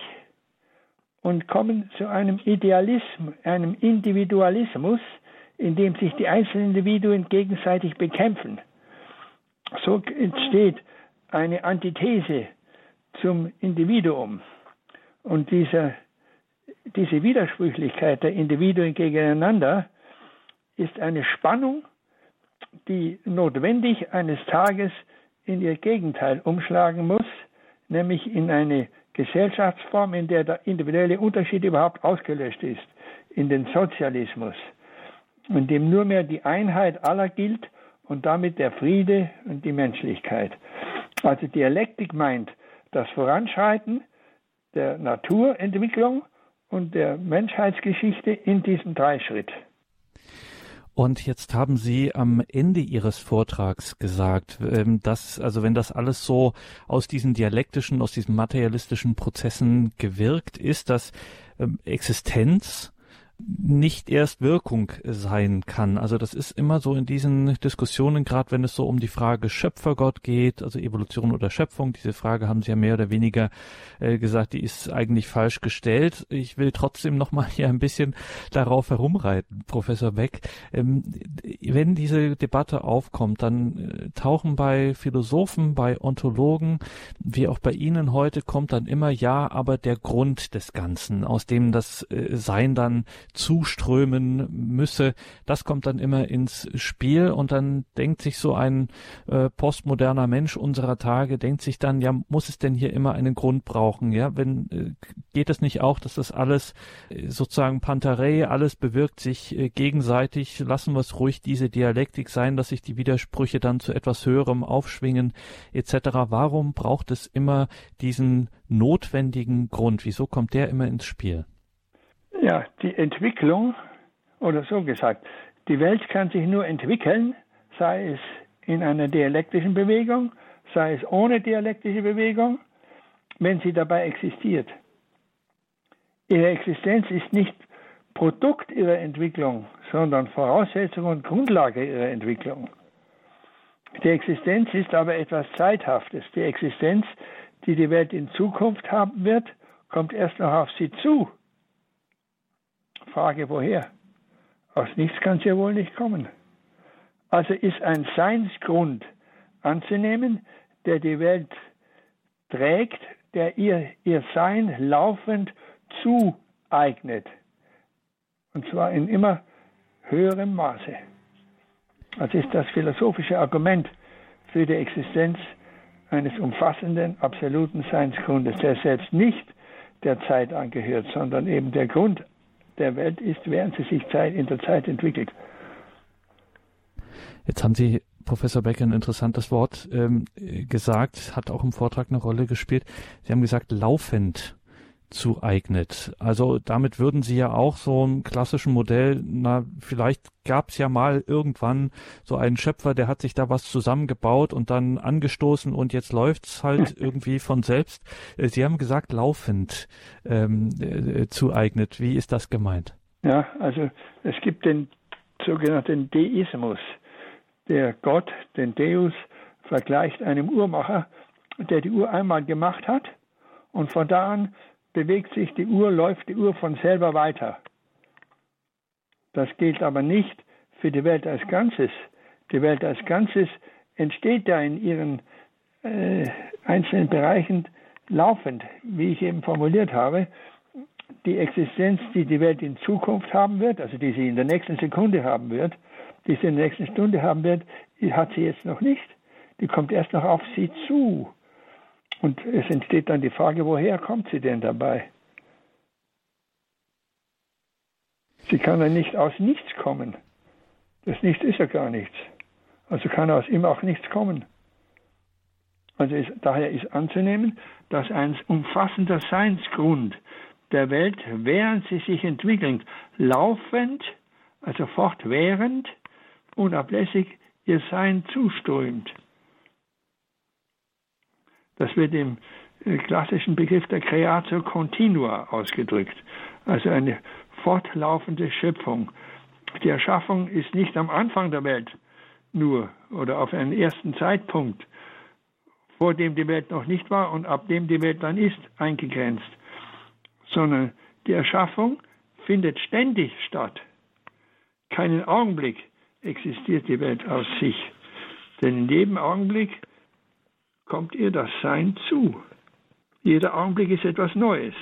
und kommen zu einem Idealismus, einem Individualismus, in dem sich die einzelnen Individuen gegenseitig bekämpfen. So entsteht eine Antithese zum Individuum. Und dieser, diese Widersprüchlichkeit der Individuen gegeneinander ist eine Spannung, die notwendig eines Tages in ihr Gegenteil umschlagen muss, nämlich in eine Gesellschaftsform, in der der individuelle Unterschied überhaupt ausgelöscht ist, in den Sozialismus, in dem nur mehr die Einheit aller gilt und damit der Friede und die Menschlichkeit. Also Dialektik meint das Voranschreiten der Naturentwicklung und der Menschheitsgeschichte in diesem Dreischritt. Und jetzt haben Sie am Ende Ihres Vortrags gesagt, ähm, dass, also wenn das alles so aus diesen dialektischen, aus diesen materialistischen Prozessen gewirkt ist, dass ähm, Existenz nicht erst Wirkung sein kann. Also das ist immer so in diesen Diskussionen, gerade wenn es so um die Frage Schöpfergott geht, also Evolution oder Schöpfung, diese Frage haben Sie ja mehr oder weniger äh, gesagt, die ist eigentlich falsch gestellt. Ich will trotzdem noch mal hier ein bisschen darauf herumreiten, Professor Beck. Ähm, wenn diese Debatte aufkommt, dann äh, tauchen bei Philosophen, bei Ontologen, wie auch bei Ihnen heute, kommt dann immer ja, aber der Grund des Ganzen, aus dem das äh, Sein dann zuströmen müsse. Das kommt dann immer ins Spiel und dann denkt sich so ein äh, postmoderner Mensch unserer Tage, denkt sich dann, ja, muss es denn hier immer einen Grund brauchen? Ja, wenn äh, geht es nicht auch, dass das alles äh, sozusagen Pantarei, alles bewirkt sich äh, gegenseitig, lassen wir es ruhig diese Dialektik sein, dass sich die Widersprüche dann zu etwas höherem aufschwingen, etc. Warum braucht es immer diesen notwendigen Grund? Wieso kommt der immer ins Spiel? Ja, die Entwicklung, oder so gesagt, die Welt kann sich nur entwickeln, sei es in einer dialektischen Bewegung, sei es ohne dialektische Bewegung, wenn sie dabei existiert. Ihre Existenz ist nicht Produkt ihrer Entwicklung, sondern Voraussetzung und Grundlage ihrer Entwicklung. Die Existenz ist aber etwas Zeithaftes. Die Existenz, die die Welt in Zukunft haben wird, kommt erst noch auf sie zu. Frage, woher? Aus nichts kann es ja wohl nicht kommen. Also ist ein Seinsgrund anzunehmen, der die Welt trägt, der ihr, ihr Sein laufend zueignet. Und zwar in immer höherem Maße. Also ist das philosophische Argument für die Existenz eines umfassenden, absoluten Seinsgrundes, der selbst nicht der Zeit angehört, sondern eben der Grund der Welt ist, während sie sich Zeit, in der Zeit entwickelt. Jetzt haben Sie, Professor Becker, ein interessantes Wort ähm, gesagt, hat auch im Vortrag eine Rolle gespielt. Sie haben gesagt, laufend zueignet. Also damit würden Sie ja auch so ein klassischen Modell, na, vielleicht gab es ja mal irgendwann so einen Schöpfer, der hat sich da was zusammengebaut und dann angestoßen und jetzt läuft's halt irgendwie von selbst. Äh, Sie haben gesagt, laufend ähm, äh, zueignet. Wie ist das gemeint? Ja, also es gibt den sogenannten Deismus. Der Gott, den Deus, vergleicht einem Uhrmacher, der die Uhr einmal gemacht hat und von da an bewegt sich die Uhr, läuft die Uhr von selber weiter. Das gilt aber nicht für die Welt als Ganzes. Die Welt als Ganzes entsteht ja in ihren äh, einzelnen Bereichen laufend, wie ich eben formuliert habe, die Existenz, die die Welt in Zukunft haben wird, also die sie in der nächsten Sekunde haben wird, die sie in der nächsten Stunde haben wird, die hat sie jetzt noch nicht. Die kommt erst noch auf sie zu. Und es entsteht dann die Frage, woher kommt sie denn dabei? Sie kann ja nicht aus nichts kommen. Das Nichts ist ja gar nichts. Also kann aus ihm auch nichts kommen. Also ist, daher ist anzunehmen, dass ein umfassender Seinsgrund der Welt, während sie sich entwickelt, laufend, also fortwährend, unablässig ihr Sein zuströmt. Das wird im äh, klassischen Begriff der Creatio Continua ausgedrückt, also eine fortlaufende Schöpfung. Die Erschaffung ist nicht am Anfang der Welt nur oder auf einen ersten Zeitpunkt, vor dem die Welt noch nicht war und ab dem die Welt dann ist, eingegrenzt, sondern die Erschaffung findet ständig statt. Keinen Augenblick existiert die Welt aus sich, denn in jedem Augenblick kommt ihr das Sein zu. Jeder Augenblick ist etwas Neues,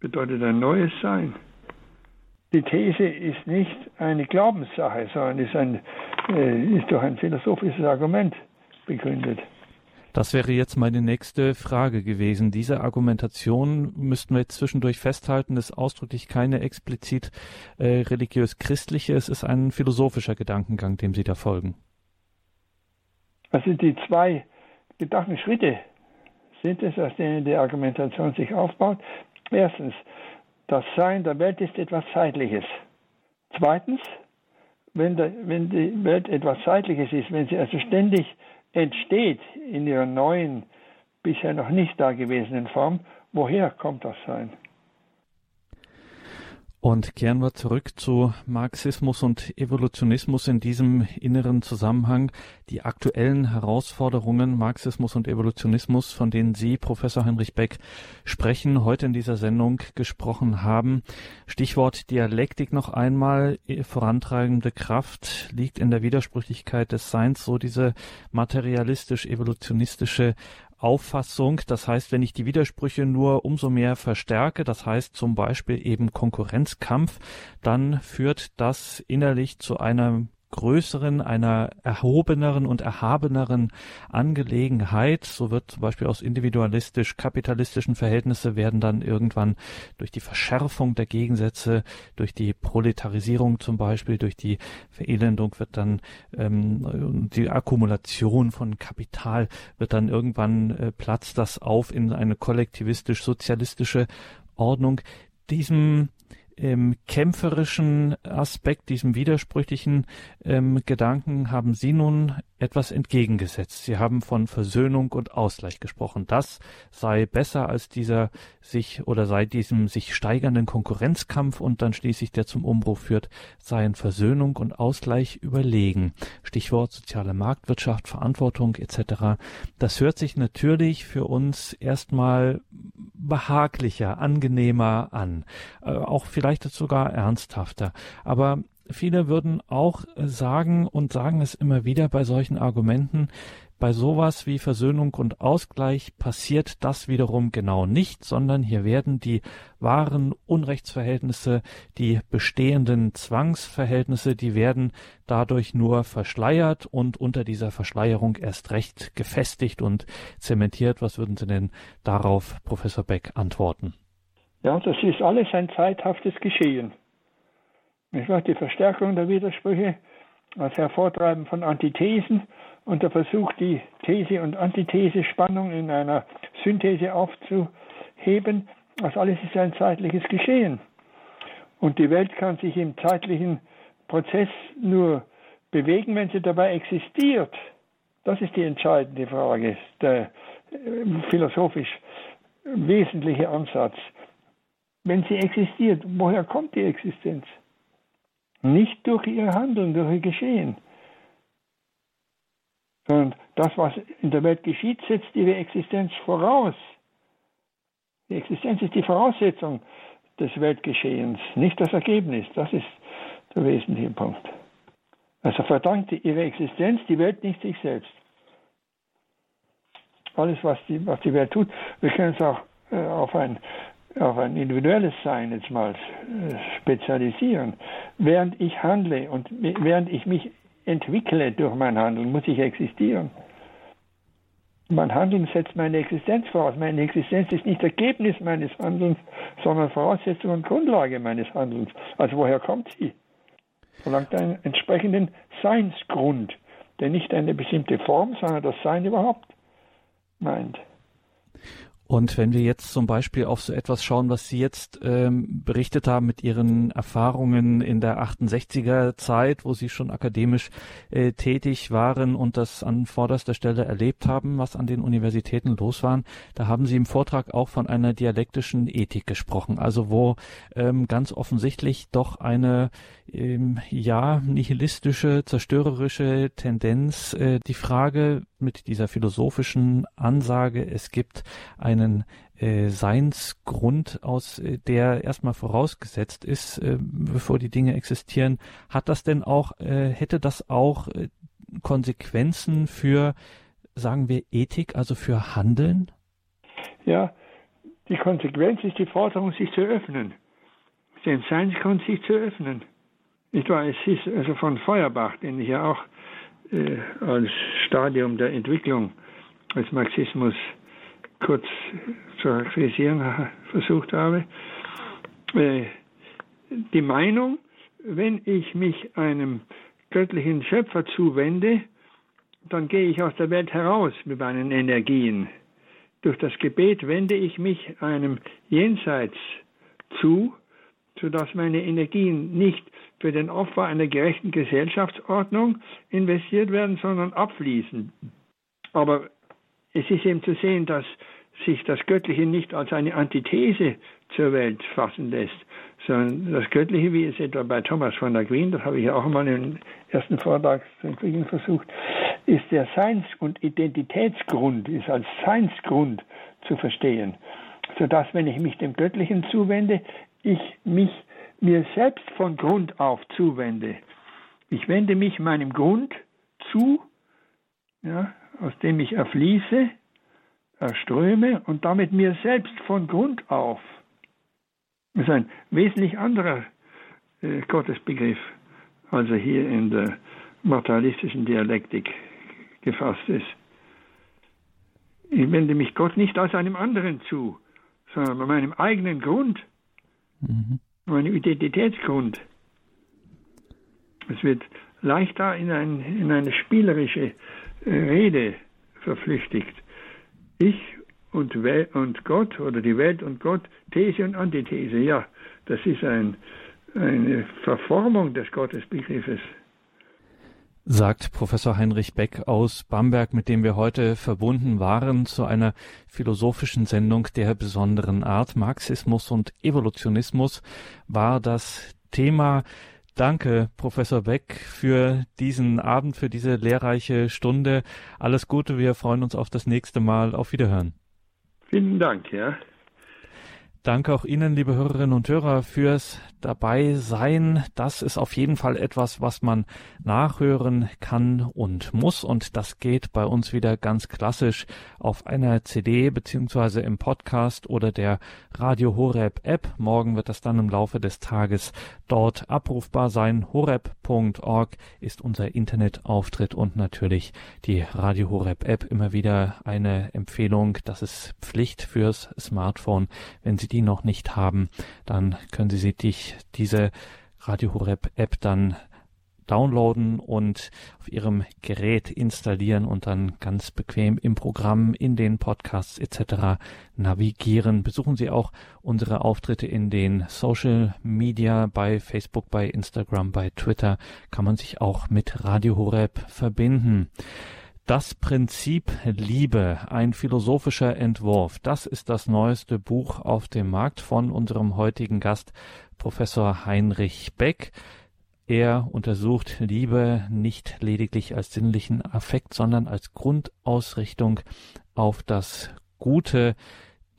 bedeutet ein neues Sein. Die These ist nicht eine Glaubenssache, sondern ist, ein, äh, ist durch ein philosophisches Argument begründet. Das wäre jetzt meine nächste Frage gewesen. Diese Argumentation müssten wir jetzt zwischendurch festhalten, ist ausdrücklich keine explizit äh, religiös-christliche, es ist ein philosophischer Gedankengang, dem Sie da folgen. Also die zwei Gedankenschritte sind es, aus denen die Argumentation sich aufbaut. Erstens, das Sein der Welt ist etwas Zeitliches. Zweitens, wenn, der, wenn die Welt etwas Zeitliches ist, wenn sie also ständig entsteht in ihrer neuen, bisher noch nicht dagewesenen Form, woher kommt das Sein? Und kehren wir zurück zu Marxismus und Evolutionismus in diesem inneren Zusammenhang. Die aktuellen Herausforderungen Marxismus und Evolutionismus, von denen Sie, Professor Heinrich Beck, sprechen, heute in dieser Sendung gesprochen haben. Stichwort Dialektik noch einmal. Vorantreibende Kraft liegt in der Widersprüchlichkeit des Seins, so diese materialistisch-evolutionistische Auffassung. Das heißt, wenn ich die Widersprüche nur umso mehr verstärke, das heißt zum Beispiel eben Konkurrenzkampf, dann führt das innerlich zu einer größeren, einer erhobeneren und erhabeneren Angelegenheit. So wird zum Beispiel aus individualistisch-kapitalistischen Verhältnisse werden dann irgendwann durch die Verschärfung der Gegensätze, durch die Proletarisierung zum Beispiel, durch die Verelendung wird dann ähm, die Akkumulation von Kapital wird dann irgendwann äh, platzt das auf in eine kollektivistisch-sozialistische Ordnung. Diesem ähm, kämpferischen Aspekt, diesem widersprüchlichen ähm, Gedanken haben Sie nun etwas entgegengesetzt. Sie haben von Versöhnung und Ausgleich gesprochen. Das sei besser als dieser sich oder sei diesem sich steigernden Konkurrenzkampf und dann schließlich der zum Umbruch führt, seien Versöhnung und Ausgleich überlegen. Stichwort soziale Marktwirtschaft, Verantwortung etc. Das hört sich natürlich für uns erstmal behaglicher, angenehmer an, äh, auch vielleicht sogar ernsthafter. Aber Viele würden auch sagen und sagen es immer wieder bei solchen Argumenten, bei sowas wie Versöhnung und Ausgleich passiert das wiederum genau nicht, sondern hier werden die wahren Unrechtsverhältnisse, die bestehenden Zwangsverhältnisse, die werden dadurch nur verschleiert und unter dieser Verschleierung erst recht gefestigt und zementiert. Was würden Sie denn darauf, Professor Beck, antworten? Ja, das ist alles ein zeithaftes Geschehen. Die Verstärkung der Widersprüche, das Hervortreiben von Antithesen und der Versuch, die These- und Antithese-Spannung in einer Synthese aufzuheben, das alles ist ein zeitliches Geschehen. Und die Welt kann sich im zeitlichen Prozess nur bewegen, wenn sie dabei existiert. Das ist die entscheidende Frage, der äh, philosophisch wesentliche Ansatz. Wenn sie existiert, woher kommt die Existenz? Nicht durch ihr Handeln, durch ihr Geschehen. Sondern das, was in der Welt geschieht, setzt ihre Existenz voraus. Die Existenz ist die Voraussetzung des Weltgeschehens, nicht das Ergebnis. Das ist der wesentliche Punkt. Also verdankte ihre Existenz die Welt nicht sich selbst. Alles, was die, was die Welt tut, wir können es auch äh, auf, ein, auf ein individuelles Sein jetzt mal äh, spezialisieren. Während ich handle und während ich mich entwickle durch mein Handeln, muss ich existieren. Mein Handeln setzt meine Existenz voraus. Meine Existenz ist nicht Ergebnis meines Handelns, sondern Voraussetzung und Grundlage meines Handelns. Also woher kommt sie? Verlangt einen entsprechenden Seinsgrund, der nicht eine bestimmte Form, sondern das Sein überhaupt meint. Und wenn wir jetzt zum Beispiel auf so etwas schauen, was Sie jetzt ähm, berichtet haben mit Ihren Erfahrungen in der 68er Zeit, wo Sie schon akademisch äh, tätig waren und das an vorderster Stelle erlebt haben, was an den Universitäten los war, da haben Sie im Vortrag auch von einer dialektischen Ethik gesprochen, also wo ähm, ganz offensichtlich doch eine ähm, ja nihilistische, zerstörerische Tendenz äh, die Frage mit dieser philosophischen Ansage, es gibt einen äh, Seinsgrund, aus äh, der erstmal vorausgesetzt ist, äh, bevor die Dinge existieren. Hat das denn auch, äh, hätte das auch äh, Konsequenzen für, sagen wir, Ethik, also für Handeln? Ja, die Konsequenz ist die Forderung, sich zu öffnen, den Seinsgrund sich zu öffnen. Nicht wahr? Es ist also von Feuerbach, den ich ja auch äh, als Stadium der Entwicklung des Marxismus kurz zu charakterisieren versucht habe. Äh, die Meinung, wenn ich mich einem göttlichen Schöpfer zuwende, dann gehe ich aus der Welt heraus mit meinen Energien. Durch das Gebet wende ich mich einem Jenseits zu, sodass meine Energien nicht für den Opfer einer gerechten Gesellschaftsordnung investiert werden, sondern abfließen. Aber es ist eben zu sehen, dass sich das Göttliche nicht als eine Antithese zur Welt fassen lässt, sondern das Göttliche, wie es etwa bei Thomas von Aquin, das habe ich ja auch einmal im ersten Vortrag zu entwickeln versucht, ist der Seins- und Identitätsgrund, ist als Seinsgrund zu verstehen, sodass, wenn ich mich dem Göttlichen zuwende, ich mich mir selbst von Grund auf zuwende. Ich wende mich meinem Grund zu, ja, aus dem ich erfließe, erströme und damit mir selbst von Grund auf. Das ist ein wesentlich anderer äh, Gottesbegriff, als er hier in der materialistischen Dialektik gefasst ist. Ich wende mich Gott nicht aus einem anderen zu, sondern meinem eigenen Grund. Mhm mein Identitätsgrund. Es wird leichter in, ein, in eine spielerische äh, Rede verflüchtigt. Ich und, und Gott oder die Welt und Gott, These und Antithese. Ja, das ist ein, eine Verformung des Gottesbegriffes sagt Professor Heinrich Beck aus Bamberg, mit dem wir heute verbunden waren zu einer philosophischen Sendung der besonderen Art. Marxismus und Evolutionismus war das Thema. Danke, Professor Beck, für diesen Abend, für diese lehrreiche Stunde. Alles Gute, wir freuen uns auf das nächste Mal. Auf Wiederhören. Vielen Dank, ja. Danke auch Ihnen, liebe Hörerinnen und Hörer, fürs Dabeisein. Das ist auf jeden Fall etwas, was man nachhören kann und muss. Und das geht bei uns wieder ganz klassisch auf einer CD beziehungsweise im Podcast oder der Radio Horeb App. Morgen wird das dann im Laufe des Tages dort abrufbar sein. horeb.org ist unser Internetauftritt und natürlich die Radio Horeb App immer wieder eine Empfehlung. Das ist Pflicht fürs Smartphone, wenn Sie die noch nicht haben, dann können Sie sich diese Radio Horeb App dann downloaden und auf Ihrem Gerät installieren und dann ganz bequem im Programm, in den Podcasts etc. navigieren. Besuchen Sie auch unsere Auftritte in den Social Media bei Facebook, bei Instagram, bei Twitter. Kann man sich auch mit Radio Horeb verbinden. Das Prinzip Liebe, ein philosophischer Entwurf, das ist das neueste Buch auf dem Markt von unserem heutigen Gast, Professor Heinrich Beck. Er untersucht Liebe nicht lediglich als sinnlichen Affekt, sondern als Grundausrichtung auf das Gute.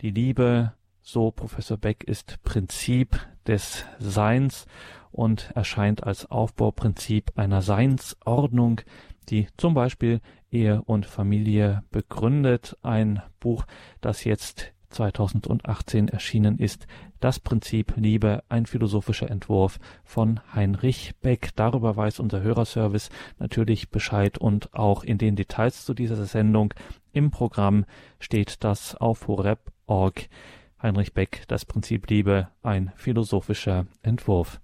Die Liebe, so Professor Beck, ist Prinzip des Seins und erscheint als Aufbauprinzip einer Seinsordnung, die zum Beispiel Ehe und Familie begründet. Ein Buch, das jetzt 2018 erschienen ist, Das Prinzip Liebe, ein philosophischer Entwurf von Heinrich Beck. Darüber weiß unser Hörerservice natürlich Bescheid und auch in den Details zu dieser Sendung im Programm steht das auf horeb.org. Heinrich Beck, Das Prinzip Liebe, ein philosophischer Entwurf.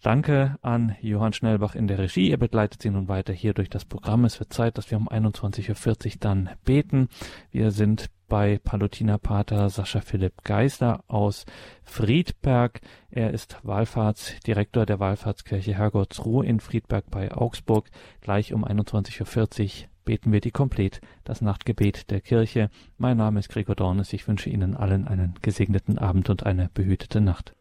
Danke an Johann Schnellbach in der Regie. Er begleitet Sie nun weiter hier durch das Programm. Es wird Zeit, dass wir um 21.40 Uhr dann beten. Wir sind bei Palutinerpater Sascha Philipp Geisler aus Friedberg. Er ist Wallfahrtsdirektor der Wallfahrtskirche Herrgottsruh in Friedberg bei Augsburg. Gleich um 21.40 Uhr beten wir die Komplett, das Nachtgebet der Kirche. Mein Name ist Gregor Dornes. Ich wünsche Ihnen allen einen gesegneten Abend und eine behütete Nacht.